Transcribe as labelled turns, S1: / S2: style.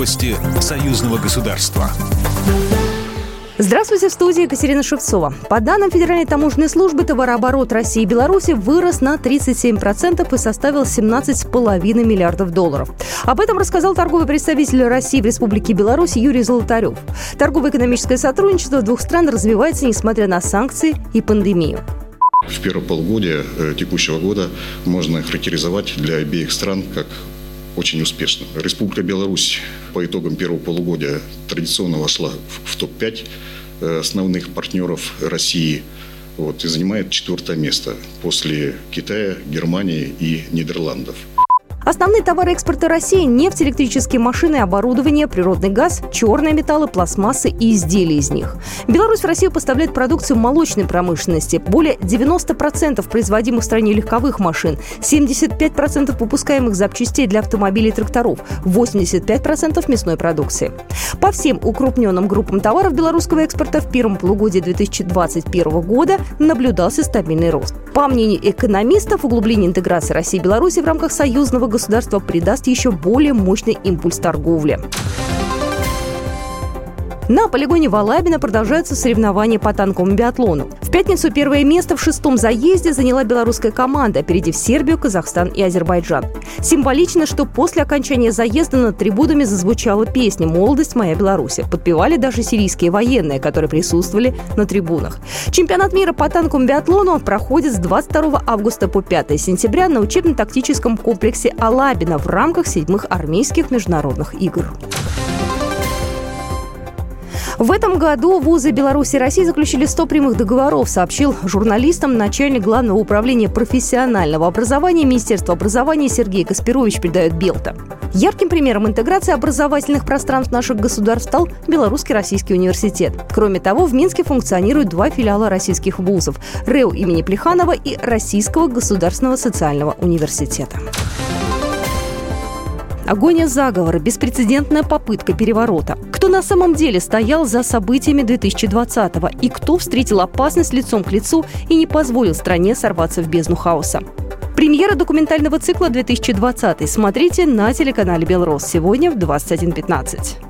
S1: Новости союзного государства.
S2: Здравствуйте, в студии Екатерина Шевцова. По данным Федеральной таможенной службы, товарооборот России и Беларуси вырос на 37% и составил 17,5 миллиардов долларов. Об этом рассказал торговый представитель России в Республике Беларусь Юрий Золотарев. Торгово-экономическое сотрудничество двух стран развивается, несмотря на санкции и пандемию.
S3: В первое полугодие э, текущего года можно характеризовать для обеих стран как очень успешно. Республика Беларусь по итогам первого полугодия традиционно вошла в топ-5 э, основных партнеров России вот, и занимает четвертое место после Китая, Германии и Нидерландов.
S2: Основные товары экспорта России – нефть, электрические машины, оборудование, природный газ, черные металлы, пластмассы и изделия из них. Беларусь в Россию поставляет продукцию молочной промышленности. Более 90% производимых в стране легковых машин, 75% выпускаемых запчастей для автомобилей и тракторов, 85% мясной продукции. По всем укрупненным группам товаров белорусского экспорта в первом полугодии 2021 года наблюдался стабильный рост. По мнению экономистов, углубление интеграции России и Беларуси в рамках союзного государства придаст еще более мощный импульс торговле. На полигоне Валабина продолжаются соревнования по танковому биатлону. В пятницу первое место в шестом заезде заняла белорусская команда, опередив Сербию, Казахстан и Азербайджан. Символично, что после окончания заезда над трибунами зазвучала песня «Молодость моя Беларусь». Подпевали даже сирийские военные, которые присутствовали на трибунах. Чемпионат мира по танковому биатлону проходит с 22 августа по 5 сентября на учебно-тактическом комплексе Алабина в рамках седьмых армейских международных игр. В этом году вузы Беларуси и России заключили 100 прямых договоров, сообщил журналистам начальник Главного управления профессионального образования Министерства образования Сергей Каспирович, передает Белта. Ярким примером интеграции образовательных пространств наших государств стал Белорусский российский университет. Кроме того, в Минске функционируют два филиала российских вузов – РЭУ имени Плеханова и Российского государственного социального университета. Агония заговора, беспрецедентная попытка переворота. Кто на самом деле стоял за событиями 2020-го и кто встретил опасность лицом к лицу и не позволил стране сорваться в бездну хаоса. Премьера документального цикла 2020 смотрите на телеканале «Белрос» сегодня в 21.15.